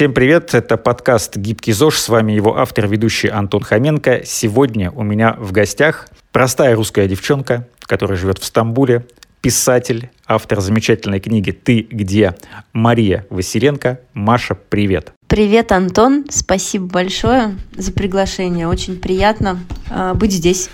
Всем привет, это подкаст «Гибкий ЗОЖ», с вами его автор, ведущий Антон Хоменко. Сегодня у меня в гостях простая русская девчонка, которая живет в Стамбуле, писатель, автор замечательной книги «Ты где?» Мария Василенко. Маша, привет. Привет, Антон. Спасибо большое за приглашение. Очень приятно э, быть здесь.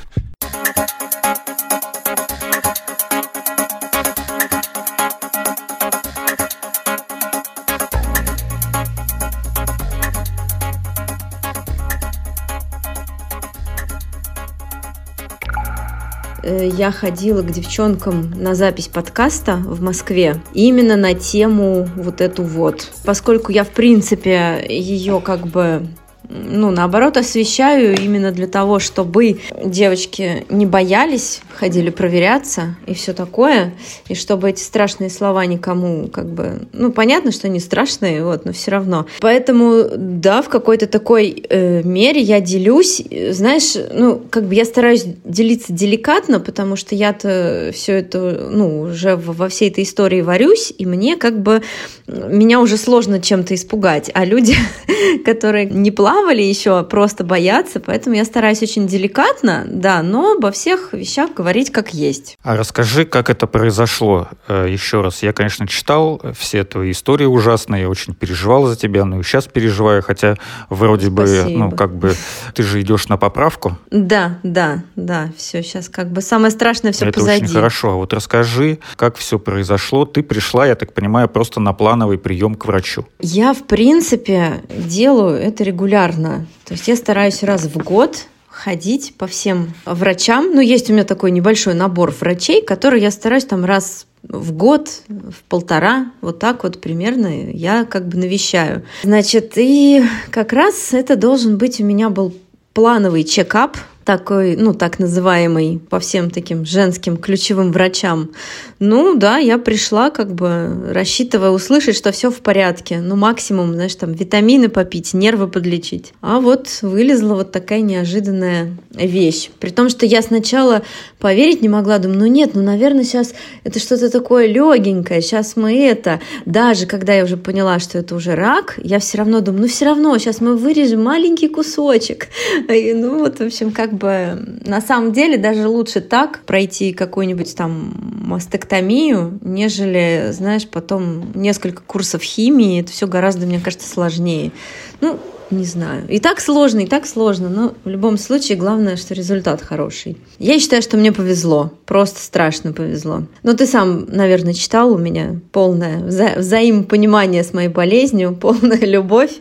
Я ходила к девчонкам на запись подкаста в Москве именно на тему вот эту вот. Поскольку я, в принципе, ее как бы ну, наоборот, освещаю именно для того, чтобы девочки не боялись, ходили проверяться и все такое, и чтобы эти страшные слова никому как бы, ну, понятно, что они страшные, вот, но все равно. Поэтому, да, в какой-то такой э, мере я делюсь, знаешь, ну, как бы я стараюсь делиться деликатно, потому что я-то все это, ну, уже во всей этой истории варюсь, и мне как бы, меня уже сложно чем-то испугать, а люди, которые не плавают, плавали еще, просто боятся, поэтому я стараюсь очень деликатно, да, но обо всех вещах говорить как есть. А расскажи, как это произошло э, еще раз. Я, конечно, читал все твои истории ужасные, я очень переживал за тебя, но и сейчас переживаю, хотя вроде Спасибо. бы, ну, как бы, ты же идешь на поправку. Да, да, да, все, сейчас как бы самое страшное все это позади. очень хорошо. А вот расскажи, как все произошло. Ты пришла, я так понимаю, просто на плановый прием к врачу. Я, в принципе, делаю это регулярно регулярно. То есть я стараюсь раз в год ходить по всем врачам. Ну, есть у меня такой небольшой набор врачей, который я стараюсь там раз в год, в полтора, вот так вот примерно я как бы навещаю. Значит, и как раз это должен быть у меня был плановый чекап, такой, ну, так называемый, по всем таким женским ключевым врачам. Ну, да, я пришла, как бы, рассчитывая услышать, что все в порядке. Ну, максимум, знаешь, там, витамины попить, нервы подлечить. А вот вылезла вот такая неожиданная вещь. При том, что я сначала поверить не могла, думаю, ну нет, ну, наверное, сейчас это что-то такое легенькое, сейчас мы это. Даже когда я уже поняла, что это уже рак, я все равно думаю, ну, все равно, сейчас мы вырежем маленький кусочек. И, ну, вот, в общем, как бы на самом деле даже лучше так пройти какую-нибудь там мастектомию, нежели, знаешь, потом несколько курсов химии. Это все гораздо, мне кажется, сложнее. Ну, не знаю. И так сложно, и так сложно, но в любом случае главное, что результат хороший. Я считаю, что мне повезло, просто страшно повезло. Но ты сам, наверное, читал у меня полное вза- взаимопонимание с моей болезнью, полная любовь.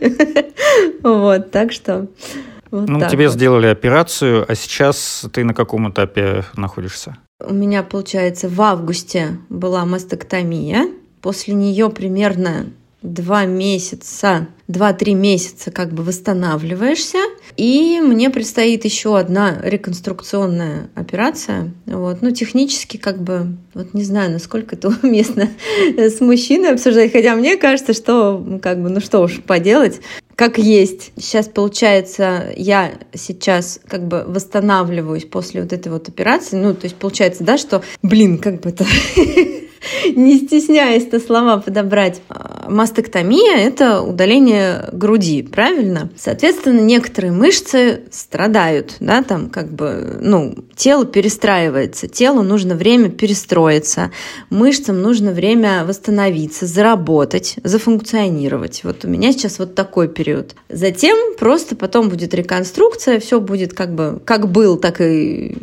Вот, так что вот ну, тебе вот. сделали операцию, а сейчас ты на каком этапе находишься? У меня, получается, в августе была мастектомия. После нее примерно два месяца, два-три месяца как бы восстанавливаешься. И мне предстоит еще одна реконструкционная операция. Вот. Ну, технически как бы, вот не знаю, насколько это уместно с мужчиной обсуждать, хотя мне кажется, что как бы, ну что уж поделать как есть. Сейчас, получается, я сейчас как бы восстанавливаюсь после вот этой вот операции. Ну, то есть получается, да, что, блин, как бы это не стесняясь-то слова подобрать. А, мастектомия — это удаление груди, правильно? Соответственно, некоторые мышцы страдают, да, там как бы, ну, тело перестраивается, телу нужно время перестроиться, мышцам нужно время восстановиться, заработать, зафункционировать. Вот у меня сейчас вот такой период. Затем просто потом будет реконструкция, все будет как бы, как был, так и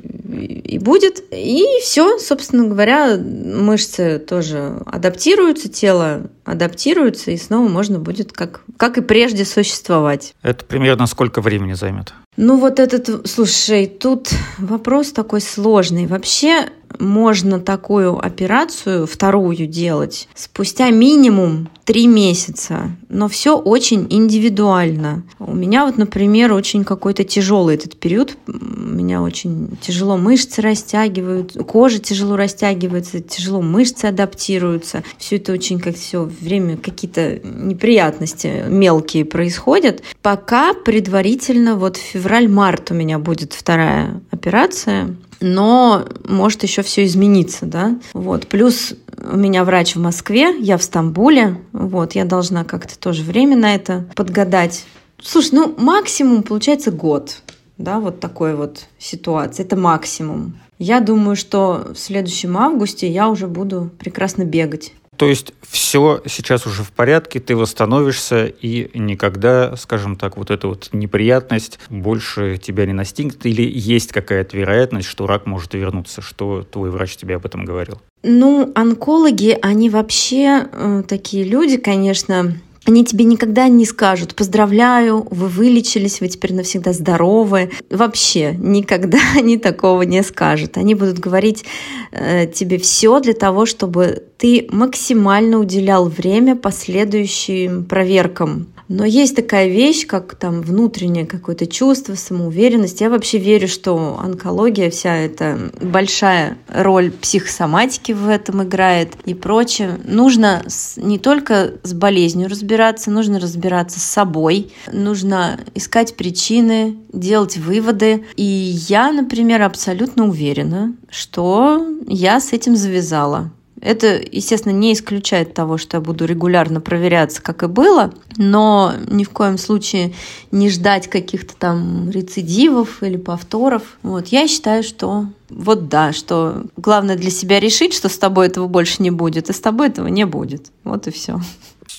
и будет. И все, собственно говоря, мышцы тоже адаптируются, тело адаптируется, и снова можно будет, как, как и прежде, существовать. Это примерно сколько времени займет? Ну вот этот, слушай, тут вопрос такой сложный. Вообще можно такую операцию, вторую делать, спустя минимум три месяца. Но все очень индивидуально. У меня вот, например, очень какой-то тяжелый этот период. У меня очень тяжело мышцы растягивают, кожа тяжело растягивается, тяжело мышцы адаптируются. Все это очень как все время какие-то неприятности мелкие происходят. Пока предварительно вот февраль-март у меня будет вторая операция. Но может еще все измениться, да. Вот. Плюс у меня врач в Москве, я в Стамбуле, вот, я должна как-то тоже время на это подгадать. Слушай, ну максимум получается год, да, вот такой вот ситуации, это максимум. Я думаю, что в следующем августе я уже буду прекрасно бегать. То есть все сейчас уже в порядке, ты восстановишься, и никогда, скажем так, вот эта вот неприятность больше тебя не настигнет, или есть какая-то вероятность, что рак может вернуться, что твой врач тебе об этом говорил? Ну, онкологи, они вообще э, такие люди, конечно, они тебе никогда не скажут «поздравляю, вы вылечились, вы теперь навсегда здоровы». Вообще никогда они такого не скажут. Они будут говорить э, тебе все для того, чтобы ты максимально уделял время последующим проверкам но есть такая вещь, как там внутреннее какое-то чувство, самоуверенность. Я вообще верю, что онкология, вся эта большая роль психосоматики в этом играет и прочее. Нужно не только с болезнью разбираться, нужно разбираться с собой, нужно искать причины, делать выводы. И я, например, абсолютно уверена, что я с этим завязала. Это, естественно, не исключает того, что я буду регулярно проверяться, как и было, но ни в коем случае не ждать каких-то там рецидивов или повторов. Вот, я считаю, что вот да, что главное для себя решить, что с тобой этого больше не будет, и с тобой этого не будет. Вот и все.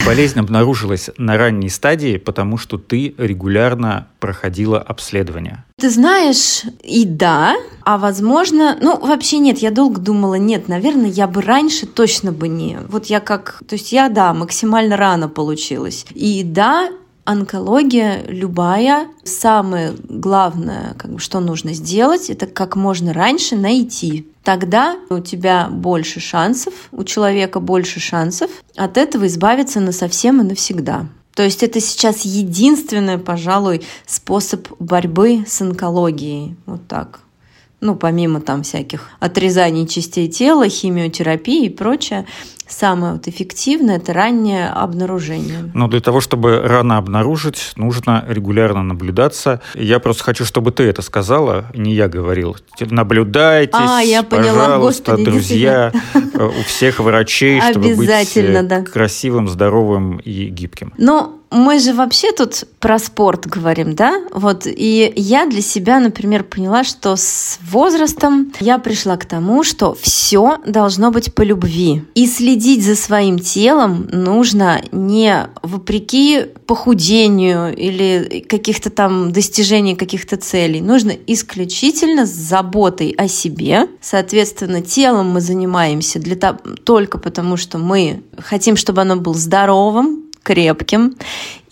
Болезнь обнаружилась на ранней стадии, потому что ты регулярно проходила обследование. Ты знаешь, и да, а возможно, ну вообще нет, я долго думала, нет, наверное, я бы раньше точно бы не. Вот я как, то есть я, да, максимально рано получилась. И да, онкология любая, самое главное, как бы, что нужно сделать, это как можно раньше найти. Тогда у тебя больше шансов, у человека больше шансов от этого избавиться на совсем и навсегда. То есть это сейчас единственный, пожалуй, способ борьбы с онкологией. Вот так ну, помимо там всяких отрезаний частей тела, химиотерапии и прочее, самое вот эффективное – это раннее обнаружение. Но для того, чтобы рано обнаружить, нужно регулярно наблюдаться. Я просто хочу, чтобы ты это сказала, не я говорил. Наблюдайтесь, а, я поняла. пожалуйста, Господи, друзья, э, у всех врачей, чтобы быть э, красивым, здоровым и гибким. Но мы же вообще тут про спорт говорим, да? Вот, и я для себя, например, поняла, что с возрастом я пришла к тому, что все должно быть по любви. И следить за своим телом нужно не вопреки похудению или каких-то там достижений каких-то целей. Нужно исключительно с заботой о себе. Соответственно, телом мы занимаемся для того, только потому, что мы хотим, чтобы оно было здоровым, крепким.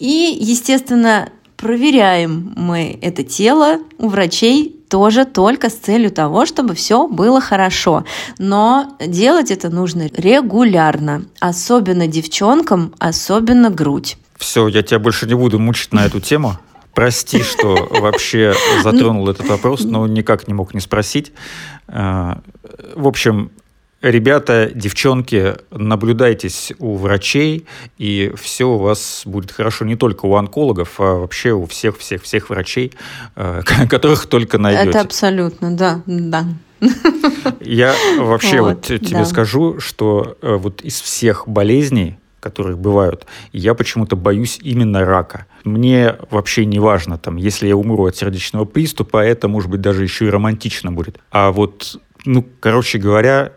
И, естественно, проверяем мы это тело у врачей тоже только с целью того, чтобы все было хорошо. Но делать это нужно регулярно, особенно девчонкам, особенно грудь. Все, я тебя больше не буду мучить на эту тему. Прости, что вообще затронул этот вопрос, но никак не мог не спросить. Э, в общем, Ребята, девчонки, наблюдайтесь у врачей, и все у вас будет хорошо не только у онкологов, а вообще у всех-всех-всех врачей, э, которых только найдете. Это абсолютно, да, да. Я вообще вот, вот тебе да. скажу, что э, вот из всех болезней, которые бывают, я почему-то боюсь именно рака. Мне вообще не важно, там, если я умру от сердечного приступа, это, может быть, даже еще и романтично будет. А вот, ну, короче говоря,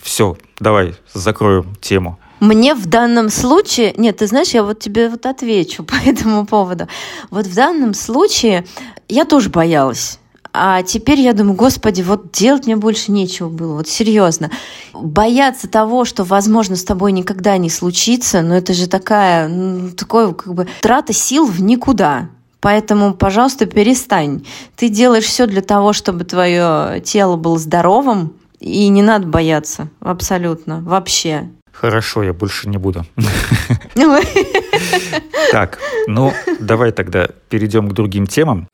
все, давай закроем тему. Мне в данном случае, нет, ты знаешь, я вот тебе вот отвечу по этому поводу. Вот в данном случае я тоже боялась. А теперь я думаю, господи, вот делать мне больше нечего было, вот серьезно. Бояться того, что, возможно, с тобой никогда не случится, но ну, это же такая, ну, такое как бы трата сил в никуда. Поэтому, пожалуйста, перестань. Ты делаешь все для того, чтобы твое тело было здоровым, и не надо бояться, абсолютно, вообще. Хорошо, я больше не буду. Так, ну давай тогда перейдем к другим темам.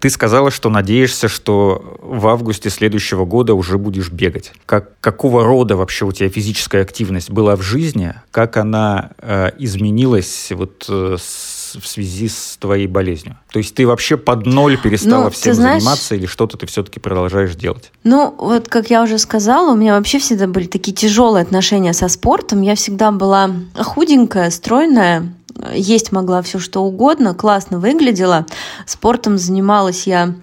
Ты сказала, что надеешься, что в августе следующего года уже будешь бегать. Как, какого рода вообще у тебя физическая активность была в жизни? Как она э, изменилась вот э, с в связи с твоей болезнью? То есть ты вообще под ноль перестала ну, всем знаешь, заниматься или что-то ты все-таки продолжаешь делать? Ну, вот как я уже сказала, у меня вообще всегда были такие тяжелые отношения со спортом. Я всегда была худенькая, стройная, есть могла все что угодно, классно выглядела. Спортом занималась я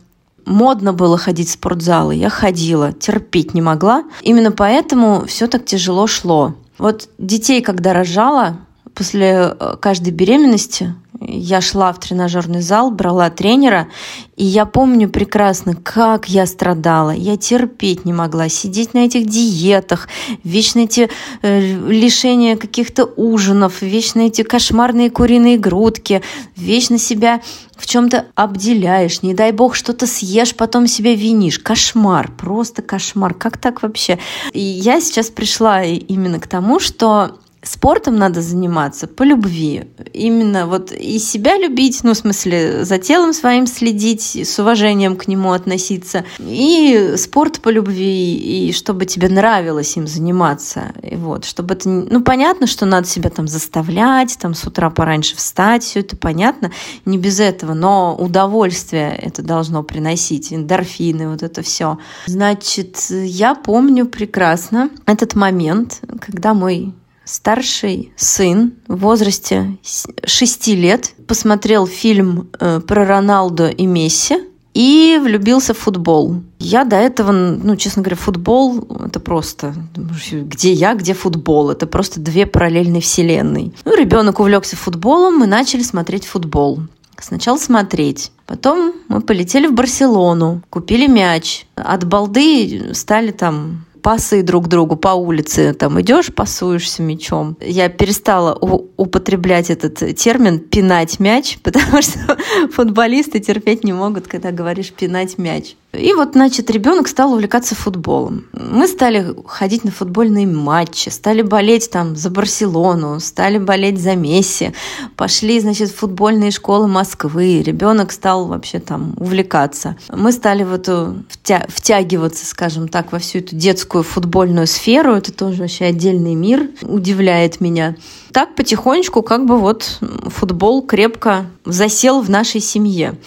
модно было ходить в спортзалы, я ходила, терпеть не могла. Именно поэтому все так тяжело шло. Вот детей, когда рожала, после э, каждой беременности я шла в тренажерный зал, брала тренера, и я помню прекрасно, как я страдала. Я терпеть не могла сидеть на этих диетах, вечно эти э, лишения каких-то ужинов, вечно эти кошмарные куриные грудки, вечно себя в чем-то обделяешь, не дай бог что-то съешь, потом себя винишь. Кошмар, просто кошмар. Как так вообще? И я сейчас пришла именно к тому, что спортом надо заниматься по любви. Именно вот и себя любить, ну, в смысле, за телом своим следить, с уважением к нему относиться. И спорт по любви, и чтобы тебе нравилось им заниматься. И вот, чтобы это... Ну, понятно, что надо себя там заставлять, там с утра пораньше встать, все это понятно, не без этого, но удовольствие это должно приносить, эндорфины, вот это все. Значит, я помню прекрасно этот момент, когда мой старший сын в возрасте 6 лет посмотрел фильм э, про Роналду и Месси и влюбился в футбол. Я до этого, ну, честно говоря, футбол — это просто... Где я, где футбол? Это просто две параллельные вселенные. Ну, ребенок увлекся футболом, мы начали смотреть футбол. Сначала смотреть. Потом мы полетели в Барселону, купили мяч. От балды стали там пасы друг другу по улице, там идешь, пасуешься мячом. Я перестала употреблять этот термин «пинать мяч», потому что футболисты терпеть не могут, когда говоришь «пинать мяч». И вот, значит, ребенок стал увлекаться футболом. Мы стали ходить на футбольные матчи, стали болеть там за Барселону, стали болеть за Месси, пошли, значит, в футбольные школы Москвы. Ребенок стал вообще там увлекаться. Мы стали в эту втя втягиваться, скажем так, во всю эту детскую футбольную сферу. Это тоже вообще отдельный мир, удивляет меня. Так потихонечку как бы вот футбол крепко засел в нашей семье.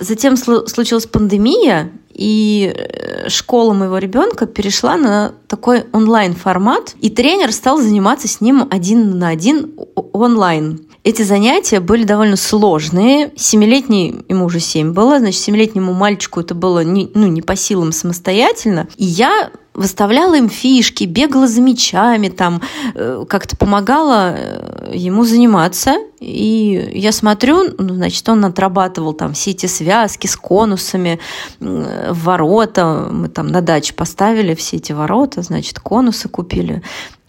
Затем случилась пандемия, и э, школа моего ребенка перешла на такой онлайн-формат, и тренер стал заниматься с ним один на один онлайн. Эти занятия были довольно сложные. Семилетний, ему уже семь было, значит, семилетнему мальчику это было не, ну, не по силам самостоятельно. И я выставляла им фишки, бегала за мячами, там э, как-то помогала э, ему заниматься. И я смотрю, ну, значит, он отрабатывал там все эти связки с конусами, ворота. Мы там на даче поставили все эти ворота, значит, конусы купили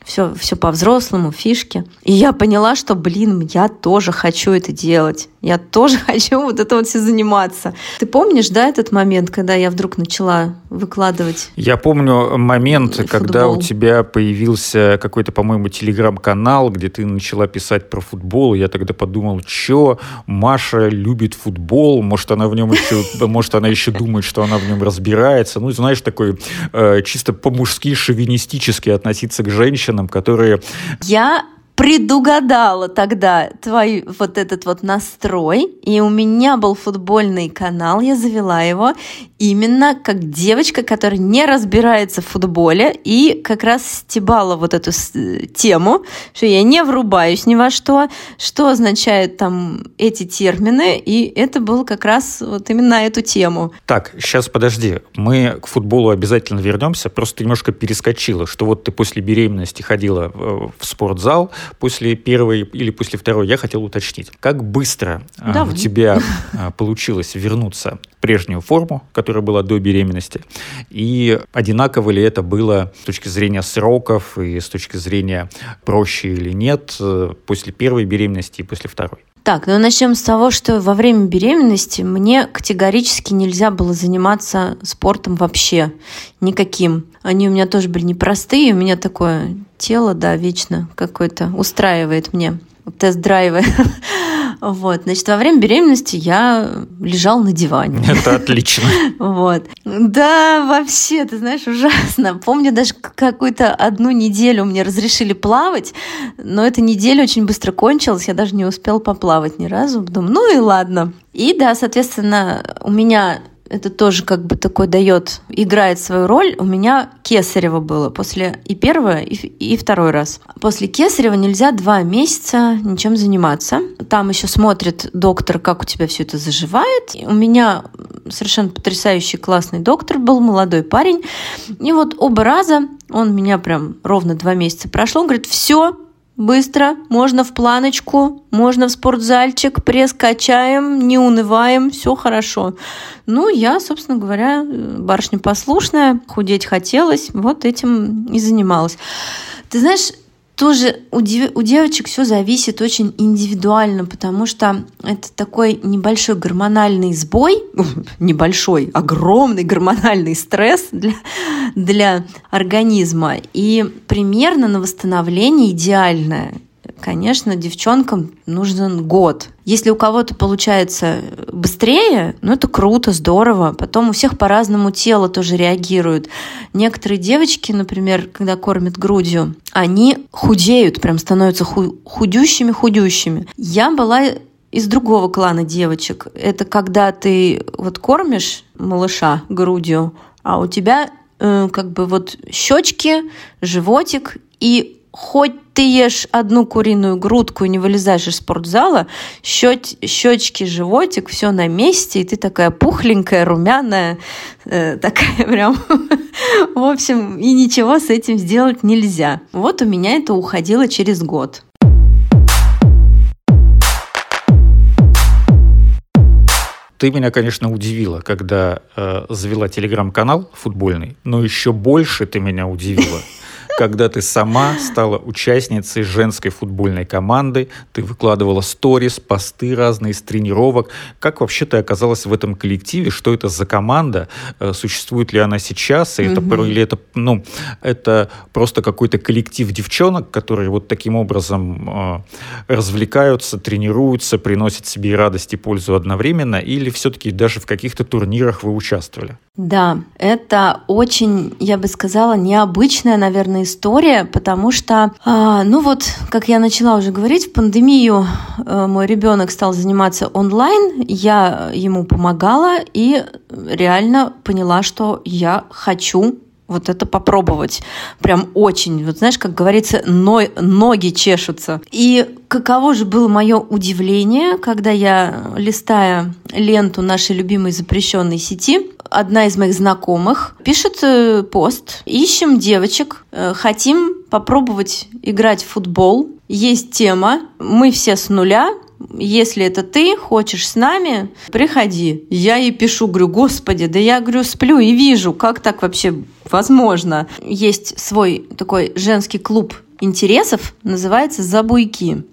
все, все по-взрослому, фишки. И я поняла, что, блин, я тоже хочу это делать. Я тоже хочу вот это вот все заниматься. Ты помнишь, да, этот момент, когда я вдруг начала выкладывать? Я помню момент, футбол. когда у тебя появился какой-то, по-моему, телеграм-канал, где ты начала писать про футбол. Я тогда подумал, что Маша любит футбол, может, она в нем еще, может, она еще думает, что она в нем разбирается. Ну, знаешь, такой э, чисто по-мужски шовинистически относиться к женщинам, которые... Я предугадала тогда твой вот этот вот настрой, и у меня был футбольный канал, я завела его именно как девочка, которая не разбирается в футболе, и как раз стебала вот эту тему, что я не врубаюсь ни во что, что означают там эти термины, и это было как раз вот именно эту тему. Так, сейчас подожди, мы к футболу обязательно вернемся, просто немножко перескочила, что вот ты после беременности ходила в спортзал, после первой или после второй, я хотел уточнить, как быстро а, Давай. у тебя а, получилось вернуться в прежнюю форму, которая была до беременности, и одинаково ли это было с точки зрения сроков и с точки зрения проще или нет э, после первой беременности и после второй? Так, ну начнем с того, что во время беременности мне категорически нельзя было заниматься спортом вообще никаким. Они у меня тоже были непростые, у меня такое тело, да, вечно какое-то устраивает мне тест-драйвы. Вот, значит, во время беременности я лежал на диване. Это отлично. Вот. Да, вообще, ты знаешь, ужасно. Помню, даже какую-то одну неделю мне разрешили плавать, но эта неделя очень быстро кончилась, я даже не успел поплавать ни разу. Думаю, ну и ладно. И да, соответственно, у меня это тоже как бы такой дает, играет свою роль. У меня кесарево было после и первого, и, и второй раз. После кесарева нельзя два месяца ничем заниматься. Там еще смотрит доктор, как у тебя все это заживает. У меня совершенно потрясающий классный доктор был, молодой парень. И вот оба раза он меня прям ровно два месяца прошло. Он говорит, все, Быстро, можно в планочку, можно в спортзальчик, пресс качаем, не унываем, все хорошо. Ну, я, собственно говоря, барышня послушная, худеть хотелось, вот этим и занималась. Ты знаешь, тоже у, дев, у девочек все зависит очень индивидуально, потому что это такой небольшой гормональный сбой, небольшой, огромный гормональный стресс для, для организма. И примерно на восстановление идеальное конечно, девчонкам нужен год. Если у кого-то получается быстрее, ну это круто, здорово. Потом у всех по-разному тело тоже реагирует. Некоторые девочки, например, когда кормят грудью, они худеют, прям становятся худющими-худющими. Я была из другого клана девочек. Это когда ты вот кормишь малыша грудью, а у тебя э, как бы вот щечки, животик и хоть ты ешь одну куриную грудку и не вылезаешь из спортзала, щеч, щечки, животик, все на месте, и ты такая пухленькая, румяная, э, такая прям... В общем, и ничего с этим сделать нельзя. Вот у меня это уходило через год. Ты меня, конечно, удивила, когда э, завела телеграм-канал футбольный, но еще больше ты меня удивила, когда ты сама стала участницей женской футбольной команды, ты выкладывала сторис, посты разные с тренировок. Как вообще ты оказалась в этом коллективе? Что это за команда? Э, существует ли она сейчас? И это, угу. Или это, ну, это просто какой-то коллектив девчонок, которые вот таким образом э, развлекаются, тренируются, приносят себе и радость, и пользу одновременно? Или все-таки даже в каких-то турнирах вы участвовали? Да, это очень, я бы сказала, необычная, наверное, история, потому что, а, ну вот, как я начала уже говорить, в пандемию а, мой ребенок стал заниматься онлайн, я ему помогала и реально поняла, что я хочу вот это попробовать. Прям очень, вот знаешь, как говорится, но, ноги чешутся. И каково же было мое удивление, когда я, листая ленту нашей любимой запрещенной сети, одна из моих знакомых пишет э, пост. Ищем девочек, э, хотим попробовать играть в футбол. Есть тема, мы все с нуля, если это ты хочешь с нами, приходи. Я ей пишу, говорю, господи, да я, говорю, сплю и вижу, как так вообще возможно. Есть свой такой женский клуб интересов, называется «Забуйки».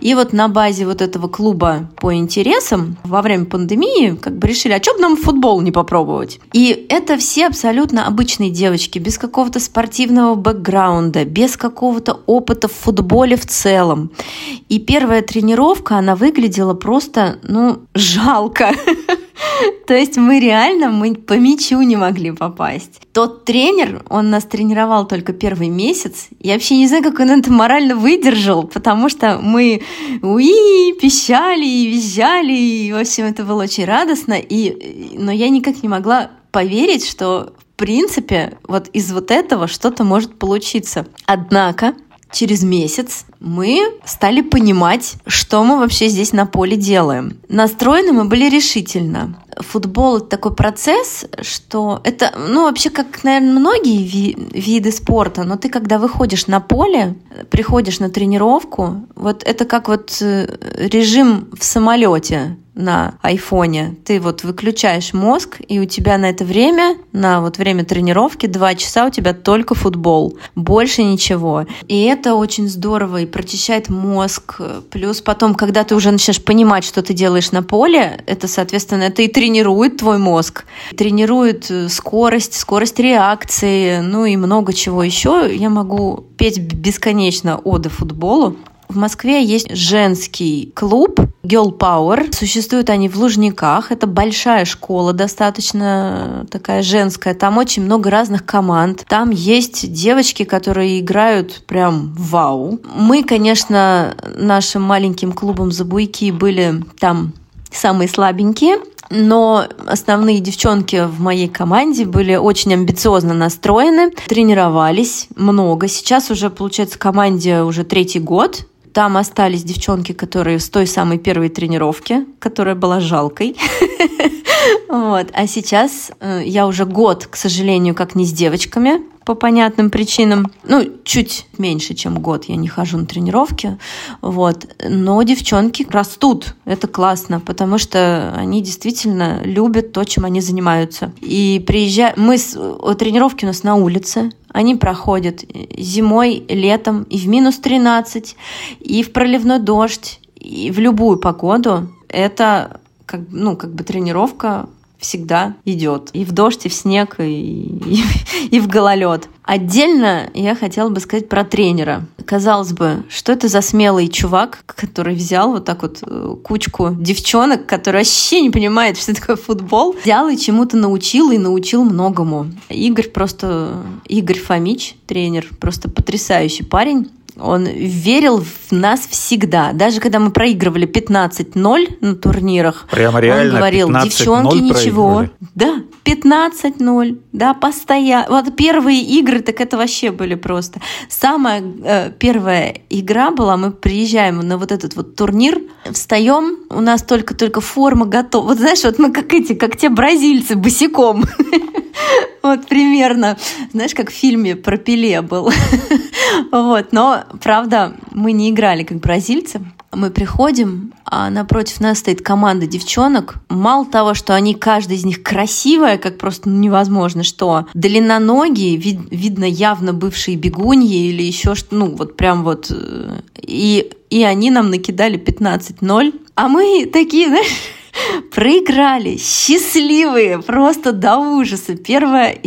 И вот на базе вот этого клуба по интересам во время пандемии как бы решили, а что бы нам футбол не попробовать? И это все абсолютно обычные девочки, без какого-то спортивного бэкграунда, без какого-то опыта в футболе в целом. И первая тренировка, она выглядела просто, ну, жалко. То есть мы реально мы по мячу не могли попасть. Тот тренер, он нас тренировал только первый месяц. Я вообще не знаю, как он это морально выдержал, потому что мы уи, пищали и визжали, и, в общем, это было очень радостно. И, но я никак не могла поверить, что в принципе вот из вот этого что-то может получиться. Однако через месяц мы стали понимать, что мы вообще здесь на поле делаем. Настроены мы были решительно. Футбол — это такой процесс, что это, ну, вообще, как, наверное, многие ви- виды спорта, но ты, когда выходишь на поле, приходишь на тренировку, вот это как вот э, режим в самолете на айфоне. Ты вот выключаешь мозг, и у тебя на это время, на вот время тренировки, два часа у тебя только футбол. Больше ничего. И это очень здорово и прочищает мозг. Плюс потом, когда ты уже начинаешь понимать, что ты делаешь на поле, это, соответственно, это и тренирует твой мозг. Тренирует э, скорость, скорость реакции, ну и много чего еще. Я могу петь бесконечно оды футболу. В Москве есть женский клуб Girl Power. Существуют они в Лужниках. Это большая школа, достаточно такая женская. Там очень много разных команд. Там есть девочки, которые играют прям вау. Мы, конечно, нашим маленьким клубом Забуйки были там самые слабенькие, но основные девчонки в моей команде были очень амбициозно настроены, тренировались много. Сейчас уже, получается, команде уже третий год. Там остались девчонки, которые с той самой первой тренировки, которая была жалкой. Вот. А сейчас э, я уже год, к сожалению, как не с девочками, по понятным причинам. Ну, чуть меньше, чем год я не хожу на тренировки. Вот. Но девчонки растут. Это классно, потому что они действительно любят то, чем они занимаются. И приезжая... Мы с... Тренировки у нас на улице. Они проходят зимой, летом и в минус 13, и в проливной дождь, и в любую погоду. Это как, ну, как бы тренировка всегда идет. И в дождь, и в снег, и, и, и в гололед. Отдельно я хотела бы сказать про тренера. Казалось бы, что это за смелый чувак, который взял вот так вот э, кучку девчонок, которые вообще не понимают, что такое футбол, взял и чему-то научил, и научил многому. Игорь просто... Игорь Фомич, тренер, просто потрясающий парень. Он верил в нас всегда. Даже когда мы проигрывали 15-0 на турнирах, Прямо реально он говорил, девчонки, ничего. Да, 15-0, да, постоянно. Вот первые игры, так это вообще были просто. Самая э, первая игра была, мы приезжаем на вот этот вот турнир, встаем, у нас только-только форма готова. Вот знаешь, вот мы как эти, как те бразильцы, босиком. Вот примерно. Знаешь, как в фильме про Пеле был. Вот. Но, правда, мы не играли как бразильцы. Мы приходим, а напротив нас стоит команда девчонок. Мало того, что они, каждая из них красивая, как просто невозможно, что длинноногие, вид, видно явно бывшие бегуньи или еще что, ну вот прям вот. Э, и, и они нам накидали 15-0. А мы такие, знаешь, проиграли, счастливые, просто до ужаса. Первая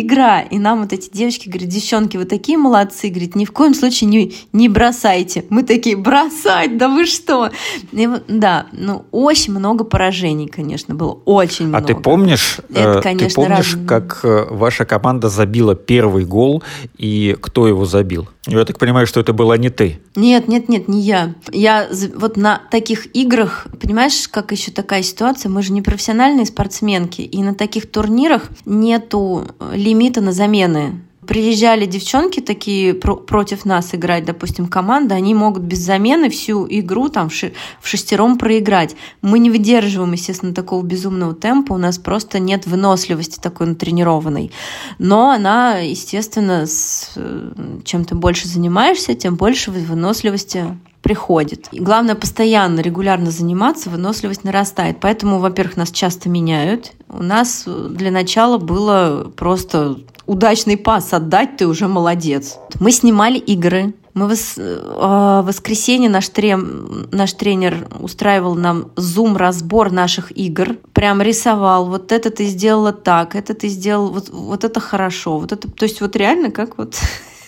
игра. И нам вот эти девочки говорят, девчонки, вы такие молодцы, говорит, ни в коем случае не, не бросайте. Мы такие, бросать, да вы что? И, да, ну, очень много поражений, конечно, было, очень много. А ты помнишь, Это, конечно, ты помнишь, раз... как э, ваша команда забила первый гол, и кто его забил? Я так понимаю, что это была не ты. Нет, нет, нет, не я. Я вот на таких играх, понимаешь, как еще такая ситуация, мы же не профессиональные спортсменки, и на таких турнирах нету лимита на замены. Приезжали девчонки такие про против нас играть, допустим, команда, они могут без замены всю игру там в, ши в шестером проиграть. Мы не выдерживаем, естественно, такого безумного темпа, у нас просто нет выносливости такой натренированной. Но она, естественно, с, э, чем ты больше занимаешься, тем больше выносливости приходит. И главное, постоянно, регулярно заниматься, выносливость нарастает. Поэтому, во-первых, нас часто меняют. У нас для начала было просто удачный пас отдать, ты уже молодец. Мы снимали игры, мы в э, воскресенье наш, трем, наш тренер устраивал нам зум-разбор наших игр. Прям рисовал. Вот это ты сделала так, это ты сделал, вот, вот это хорошо. Вот это, то есть вот реально как вот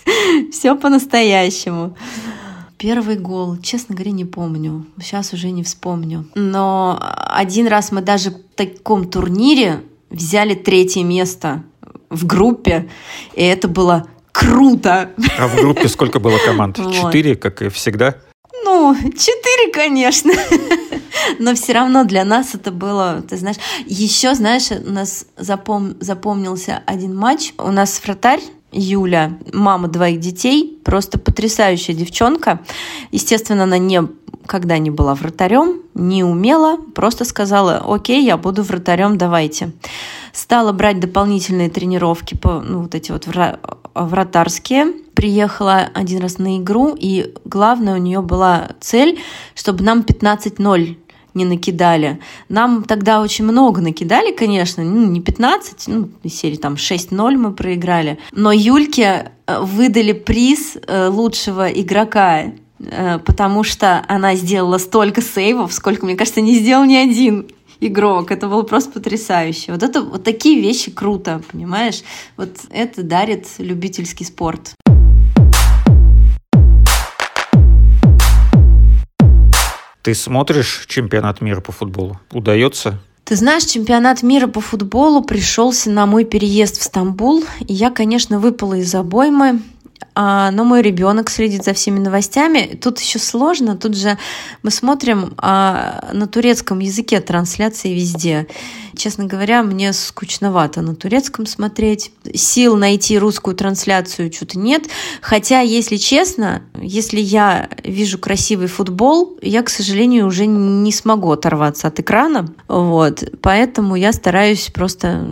все по-настоящему. Первый гол, честно говоря, не помню. Сейчас уже не вспомню. Но один раз мы даже в таком турнире взяли третье место в группе, и это было круто. А в группе сколько было команд? Четыре, как и всегда? Ну, четыре, конечно. Но все равно для нас это было, ты знаешь, еще, знаешь, у нас запом... запомнился один матч. У нас вратарь Юля, мама двоих детей, просто потрясающая девчонка. Естественно, она никогда не была вратарем, не умела, просто сказала, окей, я буду вратарем, давайте. Стала брать дополнительные тренировки, по, ну, вот эти вот вратарские. Приехала один раз на игру, и главное у нее была цель, чтобы нам 15-0 не накидали. Нам тогда очень много накидали, конечно, ну, не 15, ну, серии там 6-0 мы проиграли. Но Юльке э, выдали приз э, лучшего игрока э, потому что она сделала столько сейвов, сколько, мне кажется, не сделал ни один игрок. Это было просто потрясающе. Вот это вот такие вещи круто, понимаешь? Вот это дарит любительский спорт. Ты смотришь чемпионат мира по футболу? Удается? Ты знаешь, чемпионат мира по футболу пришелся на мой переезд в Стамбул, и я, конечно, выпала из обоймы. А, но мой ребенок следит за всеми новостями. Тут еще сложно, тут же мы смотрим а, на турецком языке трансляции везде. Честно говоря, мне скучновато на турецком смотреть. Сил найти русскую трансляцию что-то нет. Хотя, если честно, если я вижу красивый футбол, я, к сожалению, уже не смогу оторваться от экрана. Вот. Поэтому я стараюсь просто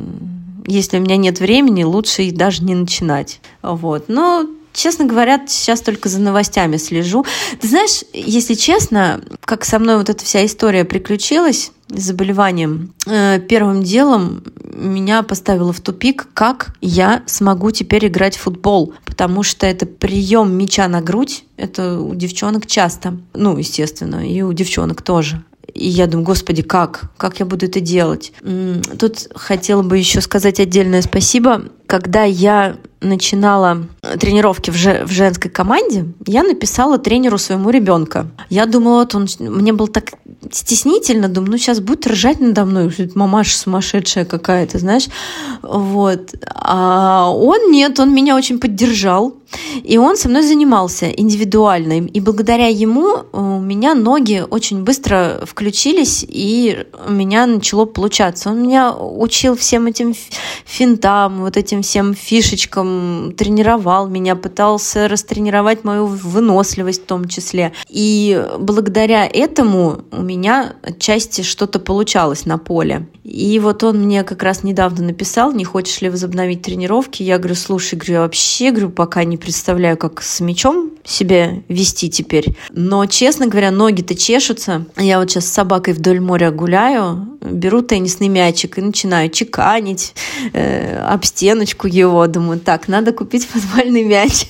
если у меня нет времени, лучше и даже не начинать. Вот. Но честно говоря, сейчас только за новостями слежу. Ты знаешь, если честно, как со мной вот эта вся история приключилась с заболеванием, э, первым делом меня поставило в тупик, как я смогу теперь играть в футбол, потому что это прием мяча на грудь, это у девчонок часто, ну, естественно, и у девчонок тоже. И я думаю, господи, как? Как я буду это делать? Тут хотела бы еще сказать отдельное спасибо. Когда я начинала тренировки в, же, в женской команде, я написала тренеру своему ребенка. Я думала, вот он мне был так стеснительно, думаю, ну сейчас будет ржать надо мной, мамаша сумасшедшая какая-то, знаешь, вот. А он нет, он меня очень поддержал, и он со мной занимался индивидуально, и благодаря ему у меня ноги очень быстро включились, и у меня начало получаться. Он меня учил всем этим финтам, вот этим всем фишечкам, тренировал меня, пытался растренировать мою выносливость в том числе. И благодаря этому у меня отчасти что-то получалось на поле. И вот он мне как раз недавно написал, не хочешь ли возобновить тренировки. Я говорю, слушай, говорю, вообще, говорю, пока не представляю, как с мячом себя вести теперь. Но, честно говоря, ноги-то чешутся. Я вот сейчас с собакой вдоль моря гуляю, беру теннисный мячик и начинаю чеканить э, об стеночку его. Думаю, так, надо купить футбольный мяч.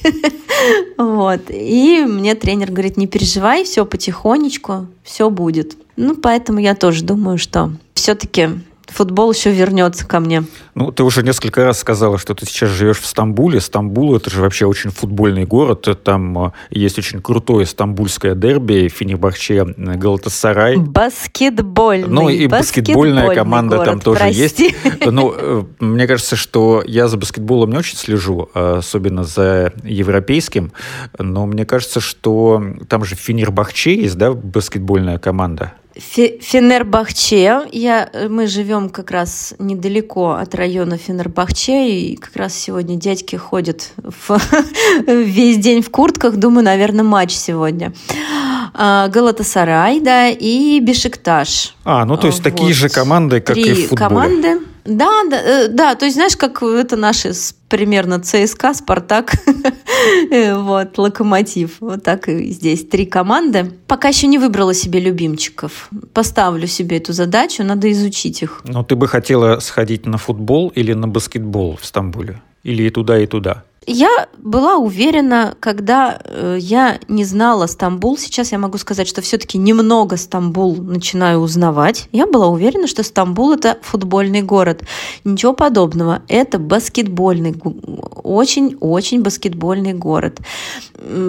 Вот. И мне тренер говорит, не переживай, все потихонечку, все будет. Ну, поэтому я тоже думаю, что все-таки футбол еще вернется ко мне. Ну, ты уже несколько раз сказала, что ты сейчас живешь в Стамбуле. Стамбул — это же вообще очень футбольный город. Там э, есть очень крутое стамбульское дерби, Фенербахче, э, Галатасарай. Баскетбольный. Ну, и баскетбольная команда город, там тоже прости. есть. Ну, э, мне кажется, что я за баскетболом не очень слежу, особенно за европейским. Но мне кажется, что там же Фенербахче есть, да, баскетбольная команда? Фенербахче. Я, мы живем как раз недалеко от района Фенербахче, и как раз сегодня дядьки ходят в, весь день в куртках. Думаю, наверное, матч сегодня. А, Галатасарай, да, и Бешикташ. А, ну то есть вот. такие же команды, как Три и в футболе. команды. Да, да, э, да, то есть знаешь, как это наши примерно ЦСКА, Спартак, э, вот, Локомотив. Вот так и здесь три команды. Пока еще не выбрала себе любимчиков. Поставлю себе эту задачу, надо изучить их. Но ты бы хотела сходить на футбол или на баскетбол в Стамбуле? Или и туда, и туда? Я была уверена, когда э, я не знала Стамбул, сейчас я могу сказать, что все-таки немного Стамбул начинаю узнавать. Я была уверена, что Стамбул это футбольный город. Ничего подобного. Это баскетбольный, очень-очень баскетбольный город.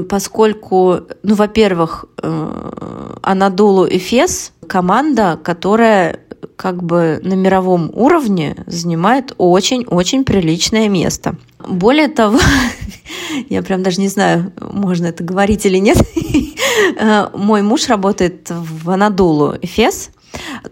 Поскольку, ну, во-первых, э, Анадолу Эфес команда, которая как бы на мировом уровне занимает очень-очень приличное место. Более того, я прям даже не знаю, можно это говорить или нет, э, мой муж работает в Анадолу Эфес,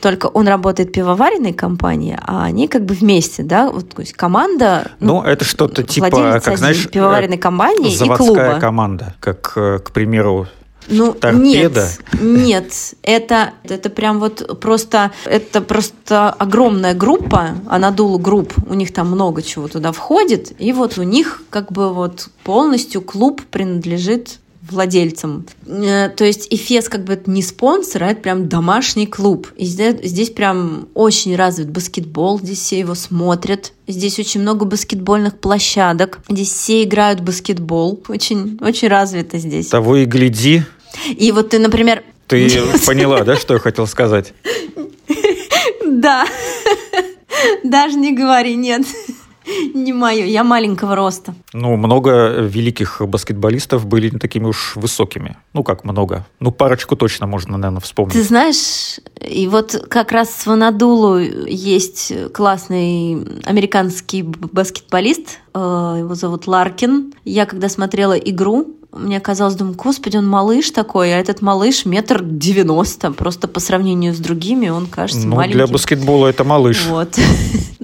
только он работает в пивоваренной компании, а они как бы вместе, да, вот, то есть команда. Ну, ну это что-то типа, как знаешь, пивоваренной компании и клуба. команда, как, э, к примеру, ну, Торпеда? Нет, нет, это, это прям вот просто, это просто огромная группа, Анадолу групп, у них там много чего туда входит, и вот у них как бы вот полностью клуб принадлежит владельцам. Э, то есть Эфес как бы не спонсор, а это прям домашний клуб. И здесь, здесь прям очень развит баскетбол, здесь все его смотрят. Здесь очень много баскетбольных площадок. Здесь все играют в баскетбол. Очень, очень развито здесь. Того и гляди. И вот ты, например... Ты поняла, да, что я хотел сказать? Да. Даже не говори, нет. Не мое, я маленького роста. Ну, много великих баскетболистов были не такими уж высокими. Ну, как много? Ну, парочку точно можно, наверное, вспомнить. Ты знаешь, и вот как раз в Анадулу есть классный американский баскетболист, э, его зовут Ларкин. Я когда смотрела игру, мне казалось, думаю, господи, он малыш такой, а этот малыш метр девяносто. Просто по сравнению с другими он кажется ну, маленьким. для баскетбола это малыш. Вот.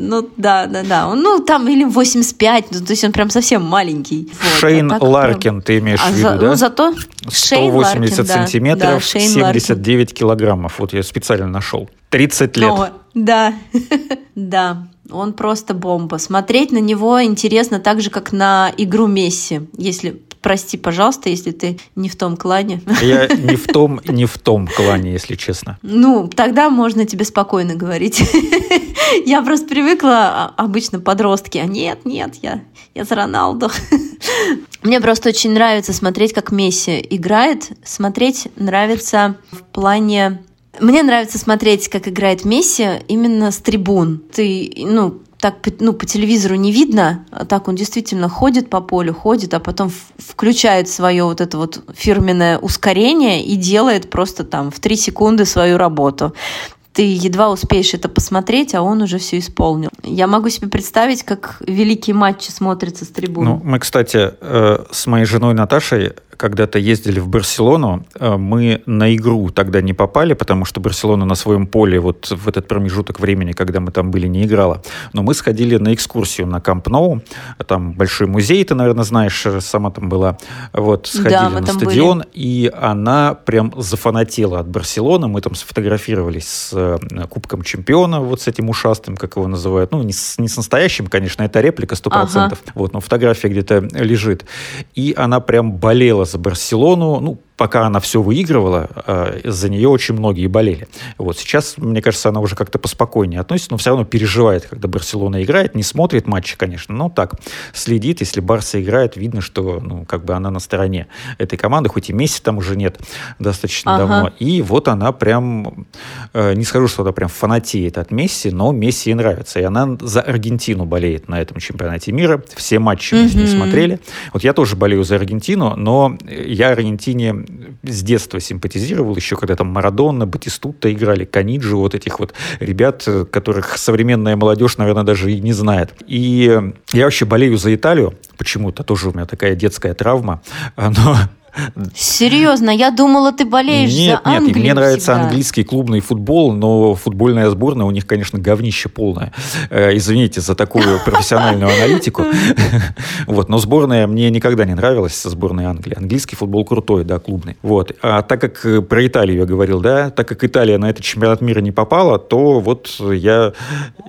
Ну, да, да, да. Ну, там или 85, ну, то есть он прям совсем маленький. Вот. Шейн а Ларкин прям... ты имеешь а в виду, за... да? Ну, зато 180 Ларкин, сантиметров, да, 79 Ларкин. килограммов. Вот я специально нашел. 30 лет. О, да, да. Он просто бомба. Смотреть на него интересно так же, как на игру Месси, если Прости, пожалуйста, если ты не в том клане. Я не в том, не в том клане, если честно. Ну, тогда можно тебе спокойно говорить. Я просто привыкла, а, обычно подростки, а нет, нет, я, я за Роналду. Мне просто очень нравится смотреть, как Месси играет. Смотреть нравится в плане мне нравится смотреть, как играет Месси именно с трибун. Ты, ну, так ну, по телевизору не видно, а так он действительно ходит по полю, ходит, а потом включает свое вот это вот фирменное ускорение и делает просто там в три секунды свою работу ты едва успеешь это посмотреть, а он уже все исполнил. Я могу себе представить, как великие матчи смотрятся с трибуны. Ну, мы, кстати, э, с моей женой Наташей когда-то ездили в Барселону, э, мы на игру тогда не попали, потому что Барселона на своем поле вот в этот промежуток времени, когда мы там были, не играла. Но мы сходили на экскурсию на Камп Ноу, там большой музей, ты, наверное, знаешь, сама там была. Вот, сходили да, на стадион, были. и она прям зафанатела от Барселоны. Мы там сфотографировались с э, Кубком чемпиона, вот с этим ушастым, как его называют. Ну, не с, не с настоящим, конечно, это реплика 100%. Ага. Вот, но фотография где-то лежит. И она прям болела за Барселону, ну, пока она все выигрывала, э, за нее очень многие болели. Вот сейчас, мне кажется, она уже как-то поспокойнее относится, но все равно переживает, когда Барселона играет, не смотрит матчи, конечно, но так следит. Если Барса играет, видно, что ну, как бы она на стороне этой команды, хоть и Месси там уже нет достаточно ага. давно. И вот она прям, э, не скажу, что она прям фанатеет от Месси, но Месси ей нравится. И она за Аргентину болеет на этом чемпионате мира. Все матчи мы с ней смотрели. Вот я тоже болею за Аргентину, но я Аргентине с детства симпатизировал, еще когда там Марадона, Батистута играли, Каниджи, вот этих вот ребят, которых современная молодежь, наверное, даже и не знает. И я вообще болею за Италию, почему-то тоже у меня такая детская травма, но Серьезно, я думала, ты болеешь нет, за Англию Нет, мне нравится всегда. английский клубный футбол, но футбольная сборная у них, конечно, говнище полное. Э, извините за такую профессиональную аналитику. Вот, но сборная мне никогда не нравилась, сборная Англии. Английский футбол крутой, да, клубный. Вот. А так как э, про Италию я говорил, да, так как Италия на этот чемпионат мира не попала, то вот я...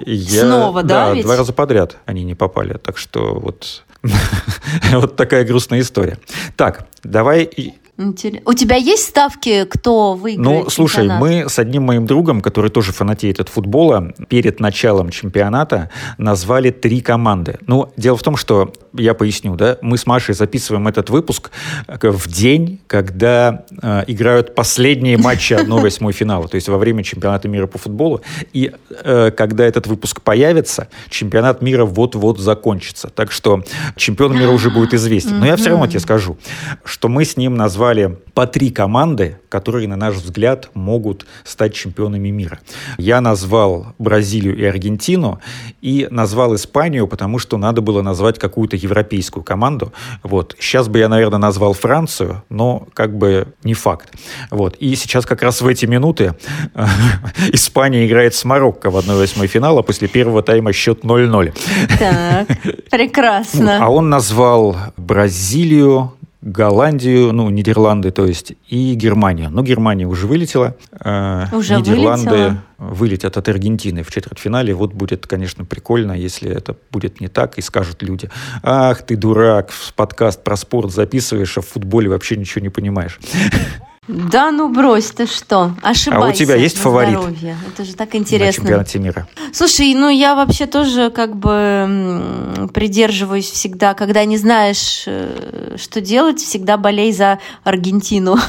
я Снова, да, Да, два раза подряд они не попали. Так что вот вот такая грустная история. Так, давай et у тебя есть ставки, кто выиграет? Ну, слушай, чемпионат? мы с одним моим другом, который тоже фанатеет от футбола, перед началом чемпионата назвали три команды. Ну, дело в том, что, я поясню, да, мы с Машей записываем этот выпуск в день, когда э, играют последние матчи 1-8 финала, то есть во время чемпионата мира по футболу. И э, когда этот выпуск появится, чемпионат мира вот-вот закончится. Так что чемпион мира уже будет известен. Но я все равно тебе скажу, что мы с ним назвали назвали по три команды, которые, на наш взгляд, могут стать чемпионами мира. Я назвал Бразилию и Аргентину, и назвал Испанию, потому что надо было назвать какую-то европейскую команду. Вот. Сейчас бы я, наверное, назвал Францию, но как бы не факт. Вот. И сейчас как раз в эти минуты Испания играет с Марокко в 1-8 финала, после первого тайма счет 0-0. Так, прекрасно. А он назвал Бразилию, Голландию, ну, Нидерланды, то есть, и Германию. Но Германия уже вылетела. Э, уже Нидерланды вылетела? вылетят от Аргентины в четвертьфинале. Вот будет, конечно, прикольно, если это будет не так, и скажут люди, ах, ты дурак, подкаст про спорт записываешь, а в футболе вообще ничего не понимаешь. Да ну брось, ты что? Ошибайся. А у тебя есть фаворит? Здоровье. Это же так интересно. На чемпионате мира. Слушай, ну я вообще тоже как бы придерживаюсь всегда, когда не знаешь, э, что делать, всегда болей за Аргентину.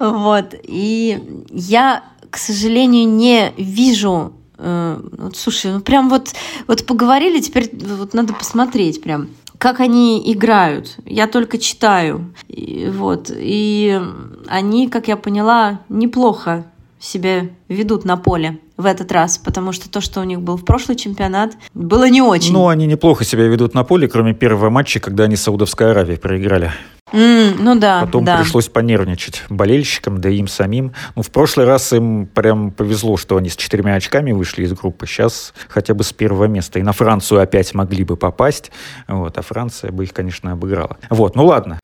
Вот. И я, к сожалению, не вижу Э, вот, слушай, ну прям вот, вот поговорили, теперь вот надо посмотреть прям как они играют. Я только читаю. И, вот. И они, как я поняла, неплохо себя ведут на поле в этот раз, потому что то, что у них был в прошлый чемпионат, было не очень. Ну, они неплохо себя ведут на поле, кроме первого матча, когда они Саудовской Аравии проиграли. Mm, ну да. Потом да. пришлось понервничать болельщикам, да и им самим. Ну, в прошлый раз им прям повезло, что они с четырьмя очками вышли из группы. Сейчас хотя бы с первого места. И на Францию опять могли бы попасть. Вот, а Франция бы их, конечно, обыграла. Вот, ну ладно.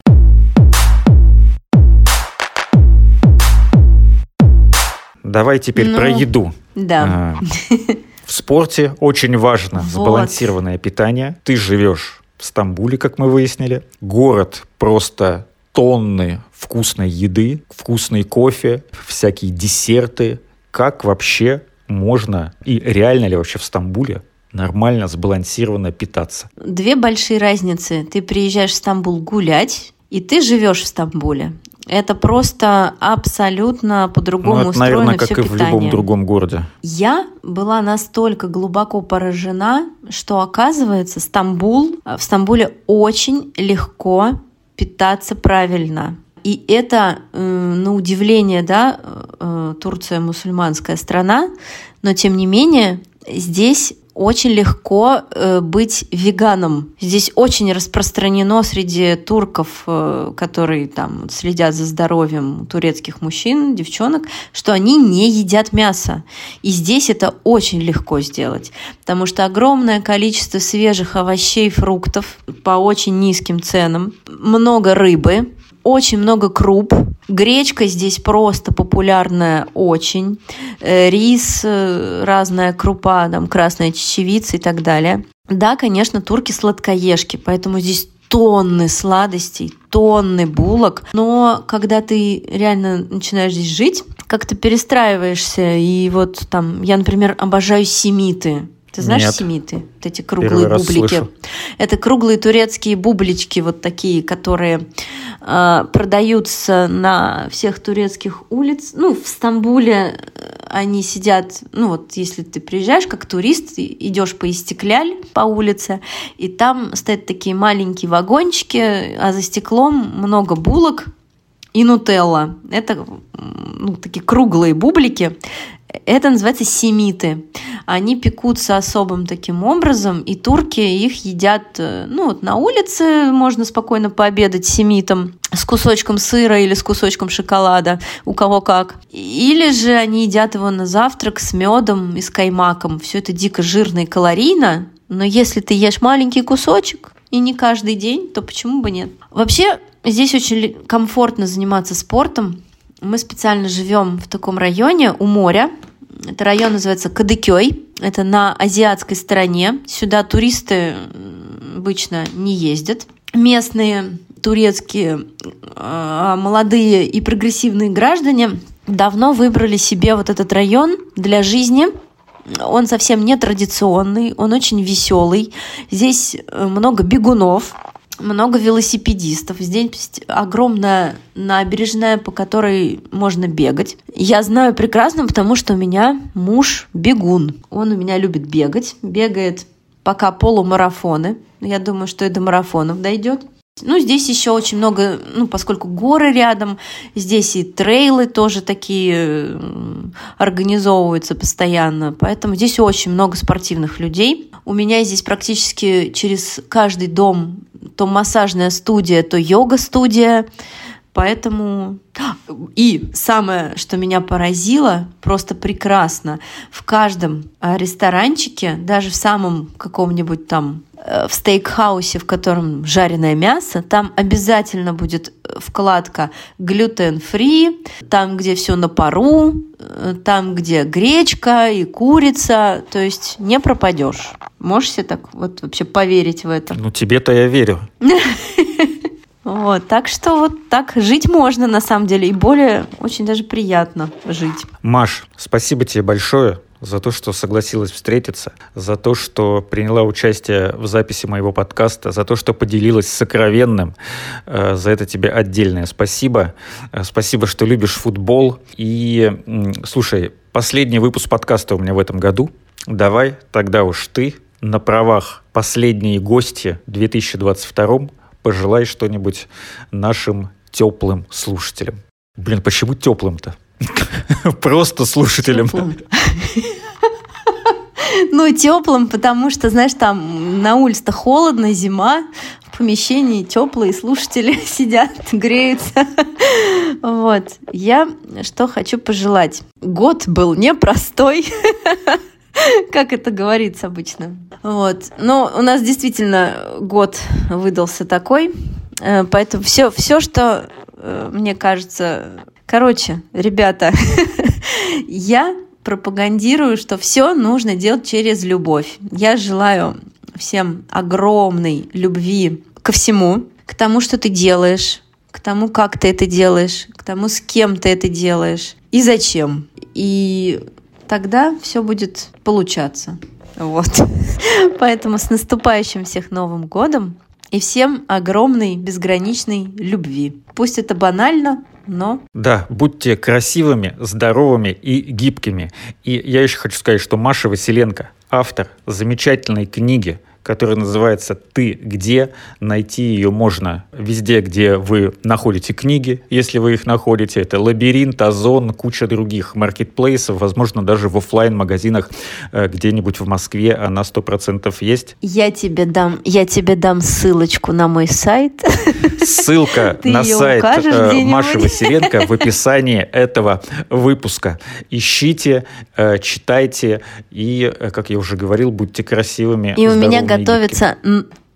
Давай теперь ну, про еду. Да. А, в спорте очень важно вот. сбалансированное питание. Ты живешь в Стамбуле, как мы выяснили. Город просто тонны вкусной еды, вкусный кофе, всякие десерты. Как вообще можно и реально ли вообще в Стамбуле нормально, сбалансированно питаться? Две большие разницы. Ты приезжаешь в Стамбул гулять, и ты живешь в Стамбуле. Это просто абсолютно по-другому ну, это, устроено наверное, как все и питание. в любом другом городе. Я была настолько глубоко поражена, что оказывается Стамбул, в Стамбуле очень легко питаться правильно. И это, э, на удивление, да, э, Турция мусульманская страна, но тем не менее здесь очень легко э, быть веганом. Здесь очень распространено среди турков, э, которые там следят за здоровьем турецких мужчин, девчонок, что они не едят мясо. И здесь это очень легко сделать, потому что огромное количество свежих овощей, фруктов по очень низким ценам, много рыбы, очень много круп. Гречка здесь просто популярная очень. Э, рис, э, разная крупа, там красная чечевица и так далее. Да, конечно, турки сладкоежки, поэтому здесь тонны сладостей, тонны булок. Но когда ты реально начинаешь здесь жить, как то перестраиваешься. И вот там, я, например, обожаю семиты. Ты знаешь Нет. семиты? Вот эти круглые Первый бублики. Это круглые турецкие бублички, вот такие, которые э, продаются на всех турецких улиц. Ну, в Стамбуле э, они сидят, ну вот если ты приезжаешь как турист, идешь по Истекляль по улице, и там стоят такие маленькие вагончики, а за стеклом много булок, и нутелла. Это ну, такие круглые бублики. Это называется семиты. Они пекутся особым таким образом, и турки их едят э, ну, вот на улице, можно спокойно пообедать семитом с кусочком сыра или с кусочком шоколада, у кого как. Или же они едят его на завтрак с медом и с каймаком. Все это дико жирно и калорийно, но если ты ешь маленький кусочек, и не каждый день, то почему бы нет? Вообще, здесь очень комфортно заниматься спортом, мы специально живем в таком районе у моря. Это район называется Кадыкёй. Это на азиатской стороне. Сюда туристы обычно не ездят. Местные турецкие а, молодые и прогрессивные граждане давно выбрали себе вот этот район для жизни. Он совсем не традиционный, он очень веселый. Здесь э, много бегунов, много велосипедистов. Здесь огромная набережная, по которой можно бегать. Я знаю прекрасно, потому что у меня муж бегун. Он у меня любит бегать. Бегает пока полумарафоны. Я думаю, что и до марафонов дойдет. Ну, здесь еще очень много, ну, поскольку горы рядом, здесь и трейлы тоже такие организовываются постоянно, поэтому здесь очень много спортивных людей. У меня здесь практически через каждый дом то массажная студия, то йога-студия. Поэтому... И самое, что меня поразило, просто прекрасно, в каждом а, ресторанчике, даже в самом каком-нибудь там э, в стейкхаусе, в котором жареное мясо, там обязательно будет вкладка глютен-фри, там, где все на пару, э, там, где гречка и курица, то есть не пропадешь. Можешь себе так вот вообще поверить в это? Ну, тебе-то я верю. Вот, так что вот так жить можно на самом деле, и более очень даже приятно жить. Маш, спасибо тебе большое за то, что согласилась встретиться, за то, что приняла участие в записи моего подкаста, за то, что поделилась сокровенным. Э, за это тебе отдельное спасибо. Э, спасибо, что любишь футбол. И, слушай, последний выпуск подкаста у меня в этом году – Давай тогда уж ты на правах последней гости 2022 пожелай что-нибудь нашим теплым слушателям. Блин, почему теплым-то? Просто слушателям. Ну, теплым, потому что, знаешь, там на улице-то холодно, зима, в помещении теплые слушатели сидят, греются. Вот. Я что хочу пожелать. Год был непростой, как это говорится обычно. Вот. Но у нас действительно год выдался такой. Э, поэтому все, все, что э, мне кажется... Короче, ребята, я пропагандирую, что все нужно делать через любовь. Я желаю всем огромной любви ко всему, к тому, что ты делаешь, к тому, как ты это делаешь, к тому, с кем ты это делаешь и зачем. И тогда все будет получаться. Вот. Поэтому с наступающим всех Новым годом и всем огромной безграничной любви. Пусть это банально, но... Да, будьте красивыми, здоровыми и гибкими. И я еще хочу сказать, что Маша Василенко, автор замечательной книги которая называется «Ты где?». Найти ее можно везде, где вы находите книги, если вы их находите. Это Лабиринт, Озон, куча других маркетплейсов, возможно, даже в офлайн магазинах э, где-нибудь в Москве она сто процентов есть. Я тебе дам, я тебе дам ссылочку на мой сайт. Ссылка на сайт э, Маши Василенко в описании этого выпуска. Ищите, э, читайте и, как я уже говорил, будьте красивыми. И у меня готовится,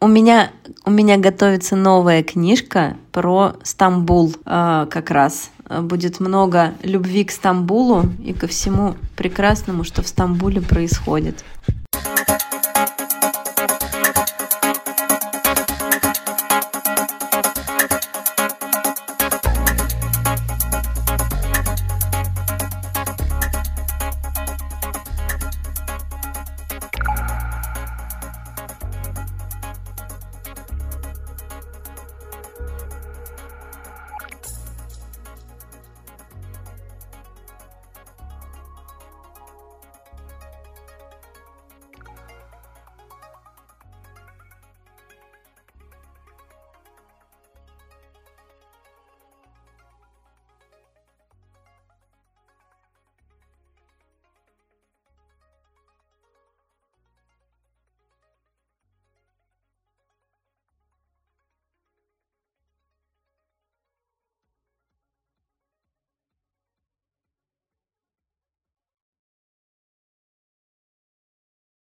у меня, у меня готовится новая книжка про Стамбул э, как раз. Будет много любви к Стамбулу и ко всему прекрасному, что в Стамбуле происходит.